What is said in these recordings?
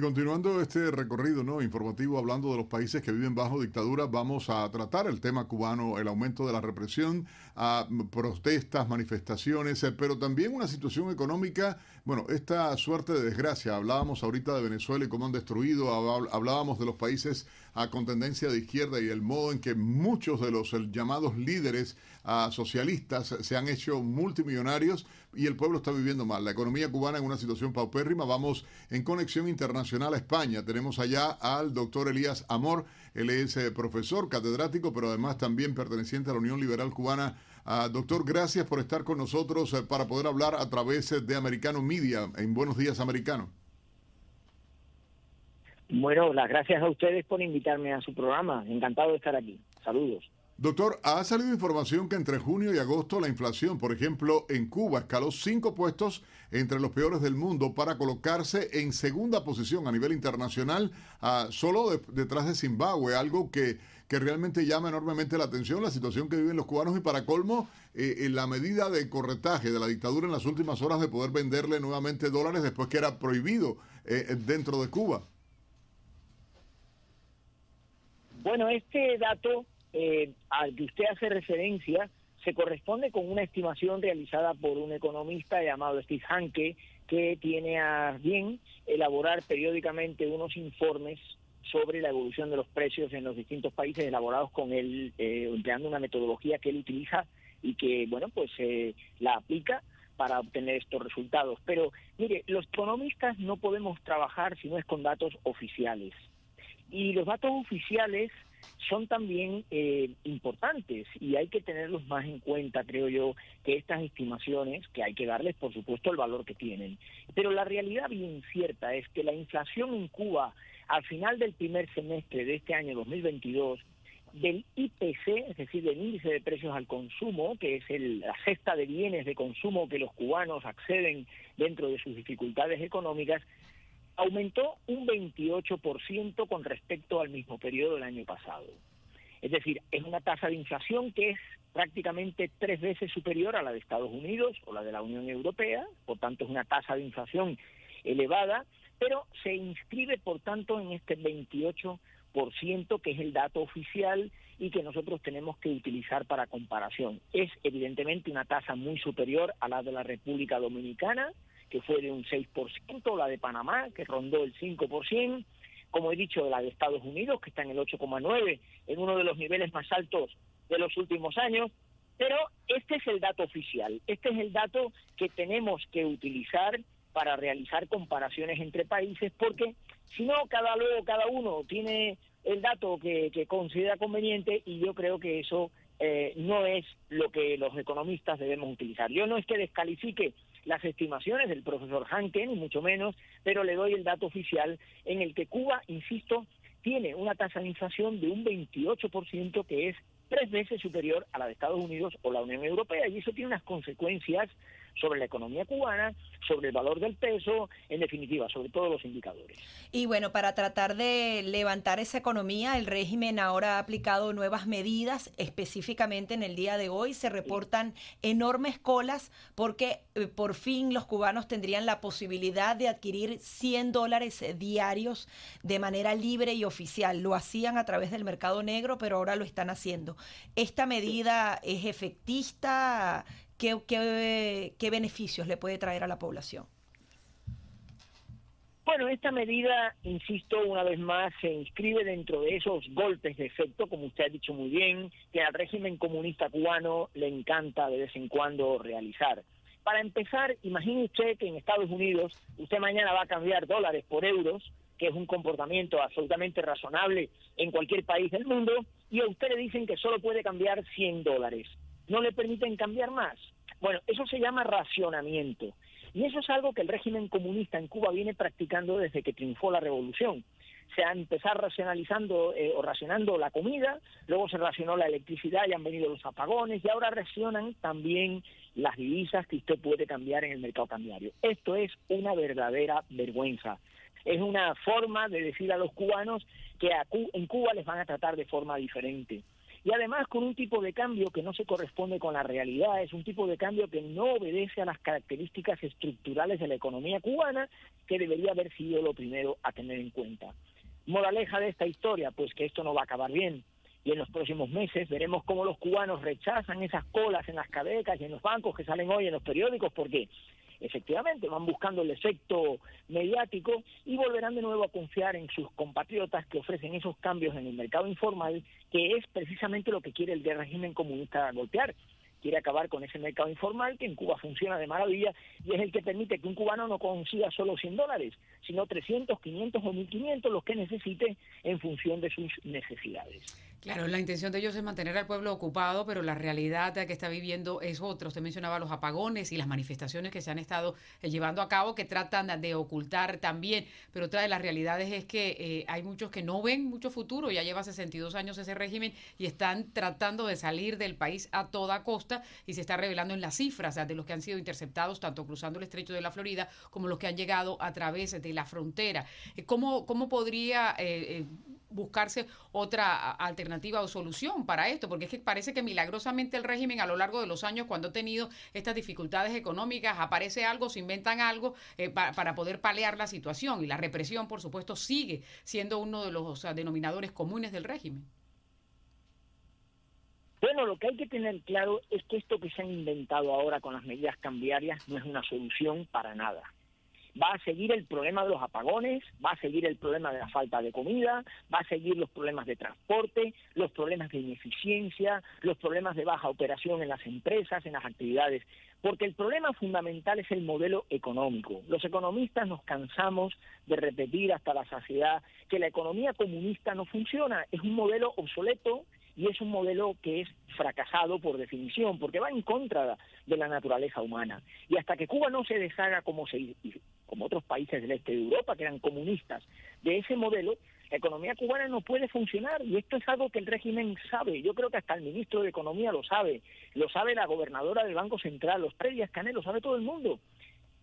Continuando este recorrido ¿no? informativo hablando de los países que viven bajo dictadura, vamos a tratar el tema cubano, el aumento de la represión, a protestas, manifestaciones, eh, pero también una situación económica, bueno, esta suerte de desgracia. Hablábamos ahorita de Venezuela y cómo han destruido, hablábamos de los países a con tendencia de izquierda y el modo en que muchos de los llamados líderes socialistas se han hecho multimillonarios y el pueblo está viviendo mal. La economía cubana en una situación paupérrima. Vamos en conexión internacional a España. Tenemos allá al doctor Elías Amor. Él es eh, profesor, catedrático, pero además también perteneciente a la Unión Liberal Cubana. Ah, doctor, gracias por estar con nosotros eh, para poder hablar a través de Americano Media en Buenos Días Americano. Bueno, las gracias a ustedes por invitarme a su programa. Encantado de estar aquí. Saludos. Doctor, ha salido información que entre junio y agosto la inflación, por ejemplo, en Cuba escaló cinco puestos entre los peores del mundo para colocarse en segunda posición a nivel internacional, uh, solo detrás de Zimbabue, algo que, que, realmente llama enormemente la atención, la situación que viven los cubanos y para colmo, eh, en la medida de corretaje de la dictadura en las últimas horas de poder venderle nuevamente dólares después que era prohibido eh, dentro de Cuba. Bueno, este dato eh, al que usted hace referencia se corresponde con una estimación realizada por un economista llamado Steve Hanke, que tiene a bien elaborar periódicamente unos informes sobre la evolución de los precios en los distintos países elaborados con él, eh, empleando una metodología que él utiliza y que, bueno, pues eh, la aplica para obtener estos resultados. Pero, mire, los economistas no podemos trabajar si no es con datos oficiales. Y los datos oficiales son también eh, importantes y hay que tenerlos más en cuenta, creo yo, que estas estimaciones, que hay que darles, por supuesto, el valor que tienen. Pero la realidad bien cierta es que la inflación en Cuba al final del primer semestre de este año 2022 del IPC, es decir, del índice de precios al consumo, que es el, la cesta de bienes de consumo que los cubanos acceden dentro de sus dificultades económicas, aumentó un 28% con respecto al mismo periodo del año pasado. Es decir, es una tasa de inflación que es prácticamente tres veces superior a la de Estados Unidos o la de la Unión Europea, por tanto es una tasa de inflación elevada, pero se inscribe por tanto en este 28% que es el dato oficial y que nosotros tenemos que utilizar para comparación. Es evidentemente una tasa muy superior a la de la República Dominicana, que fue de un 6%, la de Panamá, que rondó el 5%, como he dicho, la de Estados Unidos, que está en el 8,9%, en uno de los niveles más altos de los últimos años, pero este es el dato oficial, este es el dato que tenemos que utilizar para realizar comparaciones entre países, porque si no, cada luego cada uno tiene el dato que, considera conveniente y yo creo que eso eh, no es lo que los economistas debemos utilizar. Yo no es que descalifique las estimaciones del profesor Hanke, ni mucho menos, pero le doy el dato oficial en el que Cuba, insisto, tiene una tasa de inflación de un 28% que es tres veces superior a la de Estados Unidos o la Unión Europea y eso tiene unas consecuencias sobre la economía cubana, sobre el valor del peso, en definitiva, sobre todos los indicadores. Y bueno, para tratar de levantar esa economía, el régimen ahora ha aplicado nuevas medidas, específicamente en el día de hoy se reportan enormes colas porque eh, por fin los cubanos tendrían la posibilidad de adquirir 100 dólares diarios de manera libre y oficial. Lo hacían a través del mercado negro, pero ahora lo están haciendo. ¿Esta medida es efectista? ¿Qué, beneficios le puede traer a la población? Bueno, esta medida, insisto, una vez más, se inscribe dentro de esos golpes de efecto, como usted ha dicho muy bien, que al régimen comunista cubano le encanta de vez en cuando realizar. Para empezar, imagine usted que en Estados Unidos usted mañana va a cambiar dólares por euros, que es un comportamiento absolutamente razonable en cualquier país del mundo, y a usted le dicen que solo puede cambiar 100 dólares no le permiten cambiar más. Bueno, eso se llama racionamiento. Y eso es algo que el régimen comunista en Cuba viene practicando desde que triunfó la revolución. se ha empezado racionalizando eh, o racionando la comida, luego se racionó la electricidad y han venido los apagones y ahora racionan también las divisas que usted puede cambiar en el mercado cambiario. Esto es una verdadera vergüenza. Es una forma de decir a los cubanos que en Cuba les van a tratar de forma diferente y además con un tipo de cambio que no se corresponde con la realidad, es un tipo de cambio que no obedece a las características estructurales de la economía cubana, que debería haber sido lo primero a tener en cuenta. Moraleja de esta historia, pues que esto no va a acabar bien. Y en los próximos meses veremos cómo los cubanos rechazan esas colas en las cabecas y en los bancos que salen hoy en los periódicos, porque efectivamente van buscando el efecto mediático y volverán de nuevo a confiar en sus compatriotas que ofrecen esos cambios en el mercado informal, que es precisamente lo que quiere el régimen comunista golpear quiere acabar con ese mercado informal que en Cuba funciona de maravilla y es el que permite que un cubano no consiga solo 100 dólares, sino 300, 500 o 1500, los que necesite en función de sus necesidades. Claro, la intención de ellos es mantener al pueblo ocupado, pero la realidad que está viviendo es otra. Usted mencionaba los apagones y las manifestaciones que se han estado eh, llevando a cabo que tratan de ocultar también, pero otra de las realidades es que eh, hay muchos que no ven mucho futuro, ya lleva 62 años ese régimen y están tratando de salir del país a toda costa y se está revelando en las cifras de los que han sido interceptados tanto cruzando el estrecho de la Florida como los que han llegado a través de la frontera. Eh, ¿Cómo, cómo podría buscarse otra alternativa o solución para esto, porque es que parece que milagrosamente el régimen a lo largo de los años, cuando ha tenido estas dificultades económicas, aparece algo, se inventan algo eh, para poder palear la situación y la represión, por supuesto, sigue siendo uno de los denominadores comunes del régimen. Bueno, lo que hay que tener claro es que esto que se han inventado ahora con las medidas cambiarias no es una solución para nada va a seguir el problema de los apagones, va a seguir el problema de la falta de comida, va a seguir los problemas de transporte, los problemas de ineficiencia, los problemas de baja operación en las empresas, en las actividades, porque el problema fundamental es el modelo económico. Los economistas nos cansamos de repetir hasta la saciedad que la economía comunista no funciona, es un modelo obsoleto y es un modelo que es fracasado por definición, porque va en contra de la naturaleza humana. Y hasta que Cuba no se deshaga como, se, como otros países del este de Europa, que eran comunistas, de ese modelo, la economía cubana no puede funcionar y esto es algo que el régimen sabe. Yo creo que hasta el ministro de Economía lo sabe, lo sabe la gobernadora del Banco Central, los tres Canel, lo sabe todo el mundo.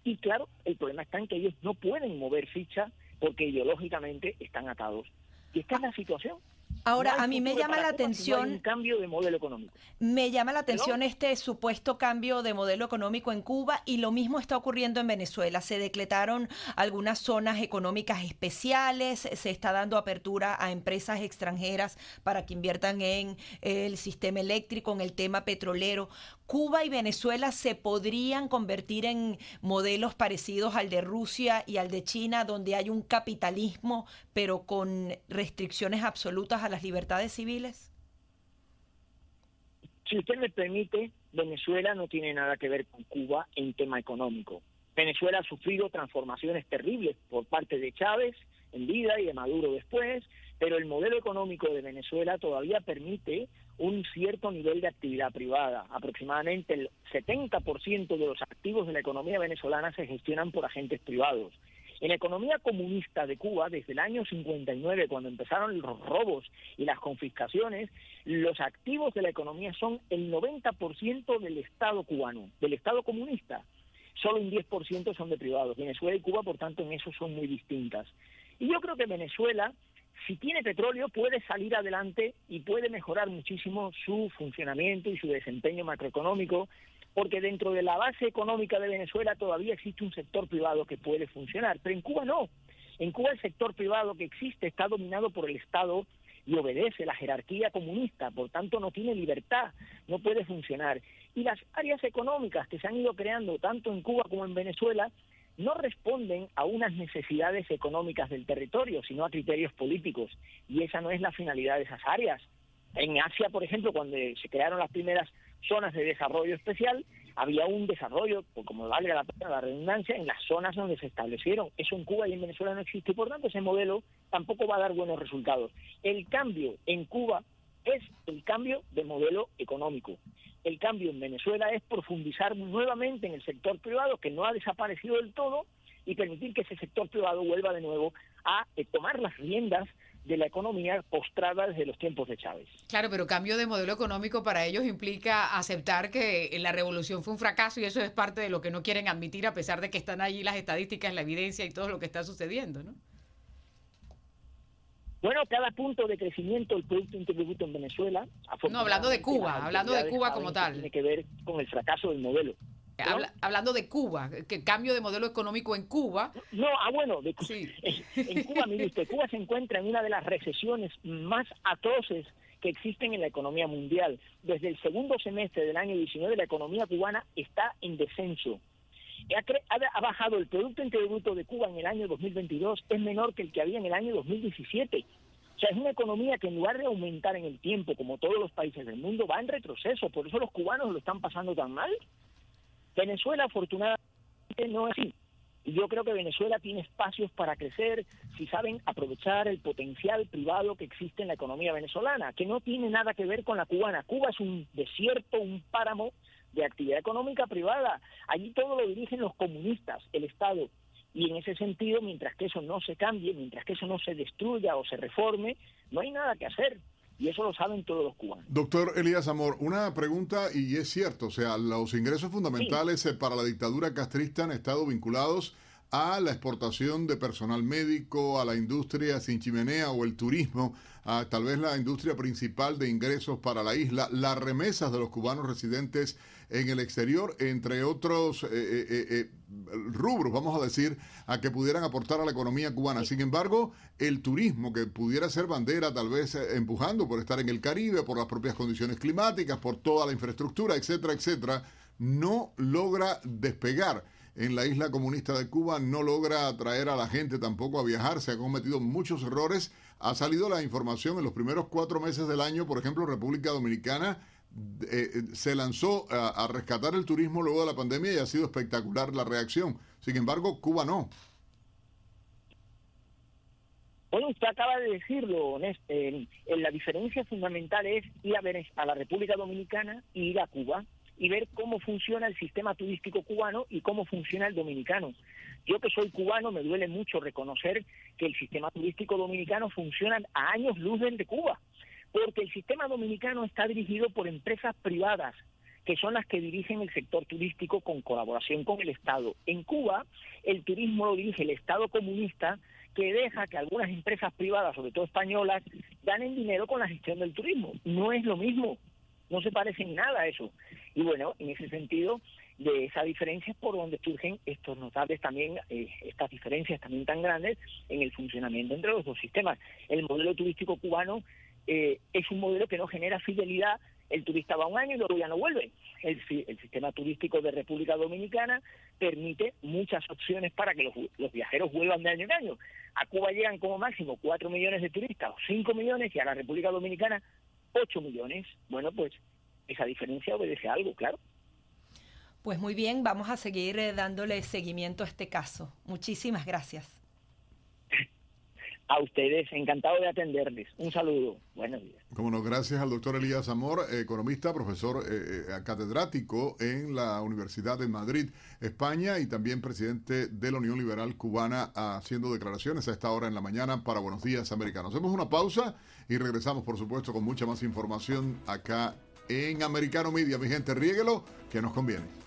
Y claro, el problema está en que ellos no pueden mover ficha porque ideológicamente están atados. Y esta es la situación. Ahora, a mí me llama la atención... Un cambio de modelo económico. Me llama la atención este supuesto cambio de modelo económico en Cuba y lo mismo está ocurriendo en Venezuela. Se decretaron algunas zonas económicas especiales, se está dando apertura a empresas extranjeras para que inviertan en el sistema eléctrico, en el tema petrolero. Cuba y Venezuela se podrían convertir en modelos parecidos al de Rusia y al de China, donde hay un capitalismo, pero con restricciones absolutas a las libertades civiles? Si usted me permite, Venezuela no tiene nada que ver con Cuba en tema económico. Venezuela ha sufrido transformaciones terribles por parte de Chávez en vida y de Maduro después, pero el modelo económico de Venezuela todavía permite un cierto nivel de actividad privada. Aproximadamente el 70% de los activos de la economía venezolana se gestionan por agentes privados. En la economía comunista de Cuba, desde el año 59, cuando empezaron los robos y las confiscaciones, los activos de la economía son el 90% del Estado cubano, del Estado comunista. Solo un 10% son de privados. Venezuela y Cuba, por tanto, en eso son muy distintas. Y yo creo que Venezuela si tiene petróleo puede salir adelante y puede mejorar muchísimo su funcionamiento y su desempeño macroeconómico, porque dentro de la base económica de Venezuela todavía existe un sector privado que puede funcionar, pero en Cuba no. En Cuba el sector privado que existe está dominado por el Estado y obedece la jerarquía comunista, por tanto no tiene libertad, no puede funcionar. Y las áreas económicas que se han ido creando tanto en Cuba como en Venezuela no responden a unas necesidades económicas del territorio, sino a criterios políticos. Y esa no es la finalidad de esas áreas. En Asia, por ejemplo, cuando se crearon las primeras zonas de desarrollo especial, había un desarrollo, como valga la pena la redundancia, en las zonas donde se establecieron. Eso en Cuba y en Venezuela no existe y por tanto ese modelo tampoco va a dar buenos resultados. El cambio en Cuba es el cambio de modelo económico el cambio en Venezuela es profundizar nuevamente en el sector privado, que no ha desaparecido del todo, y permitir que ese sector privado vuelva de nuevo a eh, tomar las riendas de la economía postrada desde los tiempos de Chávez. Claro, pero cambio de modelo económico para ellos implica aceptar que la revolución fue un fracaso y eso es parte de lo que no quieren admitir a pesar de que están allí las estadísticas, la evidencia y todo lo que está sucediendo, ¿no? Bueno, cada punto de crecimiento del Producto Interior Bruto en Venezuela... No, hablando de Cuba, hablando de Cuba como tal. Tiene que ver con el fracaso del modelo. hablando de Cuba, que cambio de modelo económico en Cuba. No, ah, bueno, de, en, Cuba, mire usted, Cuba se encuentra en una de las recesiones más atroces que existen en la economía mundial. Desde el segundo semestre del año 19, la economía cubana está en descenso ha, bajado el Producto Interior Bruto de Cuba en el año 2022, es menor que el que había en el año 2017. O sea, es una economía que en lugar de aumentar en el tiempo, como todos los países del mundo, va en retroceso. Por eso los cubanos lo están pasando tan mal. Venezuela, afortunadamente, no es así. Y yo creo que Venezuela tiene espacios para crecer si saben aprovechar el potencial privado que existe en la economía venezolana, que no tiene nada que ver con la cubana. Cuba es un desierto, un páramo de actividad económica privada. Allí todo lo dirigen los comunistas, el Estado. Y en ese sentido, mientras que eso no se cambie, mientras que eso no se destruya o se reforme, no hay nada que hacer. Y eso lo saben todos los cubanos. Doctor Elías Amor, una pregunta, y es cierto, o sea, los ingresos fundamentales eh, para la dictadura castrista han estado vinculados a la exportación de personal médico, a la industria sin chimenea o el turismo, a tal vez la industria principal de ingresos para la isla, las remesas de los cubanos residentes en el exterior, entre otros eh, eh, eh, rubros, vamos a decir, a que pudieran aportar a la economía cubana. Sin embargo, el turismo, que pudiera ser bandera, tal vez empujando por estar en el Caribe, por las propias condiciones climáticas, por toda la infraestructura, etcétera, etcétera, no logra despegar en la isla comunista de Cuba, no logra atraer a la gente tampoco a viajar, se han cometido muchos errores. Ha salido la información en los primeros cuatro meses del año, por ejemplo, República Dominicana eh, eh, se lanzó a, rescatar el turismo luego de la pandemia y ha sido espectacular la reacción. Sin embargo, Cuba no. Bueno, usted acaba de decirlo, eh, la diferencia fundamental es ir a, a la República Dominicana y ir a Cuba y ver cómo funciona el sistema turístico cubano y cómo funciona el dominicano. Yo que soy cubano me duele mucho reconocer que el sistema turístico dominicano funciona a años luz del de Cuba porque el sistema dominicano está dirigido por empresas privadas que son las que dirigen el sector turístico con colaboración con el Estado. En Cuba, el turismo lo dirige el Estado comunista, que deja que algunas empresas privadas, sobre todo españolas, ganen dinero con la gestión del turismo. No es lo mismo, no se parece en nada a eso. Y bueno, en ese sentido, de esa diferencia es por donde surgen estos notables también, eh, estas diferencias también tan grandes en el funcionamiento entre los dos sistemas. El modelo turístico cubano eh, es un modelo que no genera fidelidad. El turista va un año y luego ya no vuelve. El, sistema turístico de República Dominicana permite muchas opciones para que los, viajeros vuelvan de año en año. A Cuba llegan como máximo 4 millones de turistas o 5 millones y a la República Dominicana 8 millones. Bueno, pues esa diferencia obedece a algo, claro. Pues muy bien, vamos a seguir eh, dándole seguimiento a este caso. Muchísimas gracias. A ustedes, encantado de atenderles. Un saludo. Buenos días. Como no, gracias al doctor Elías Amor, economista, profesor eh, eh, catedrático en la Universidad de Madrid, España, y también presidente de la Unión Liberal Cubana, haciendo declaraciones a esta hora en la mañana para Buenos Días Americanos. Hacemos una pausa y regresamos, por supuesto, con mucha más información acá en Americano Media. Mi gente, riéguelo, que nos conviene.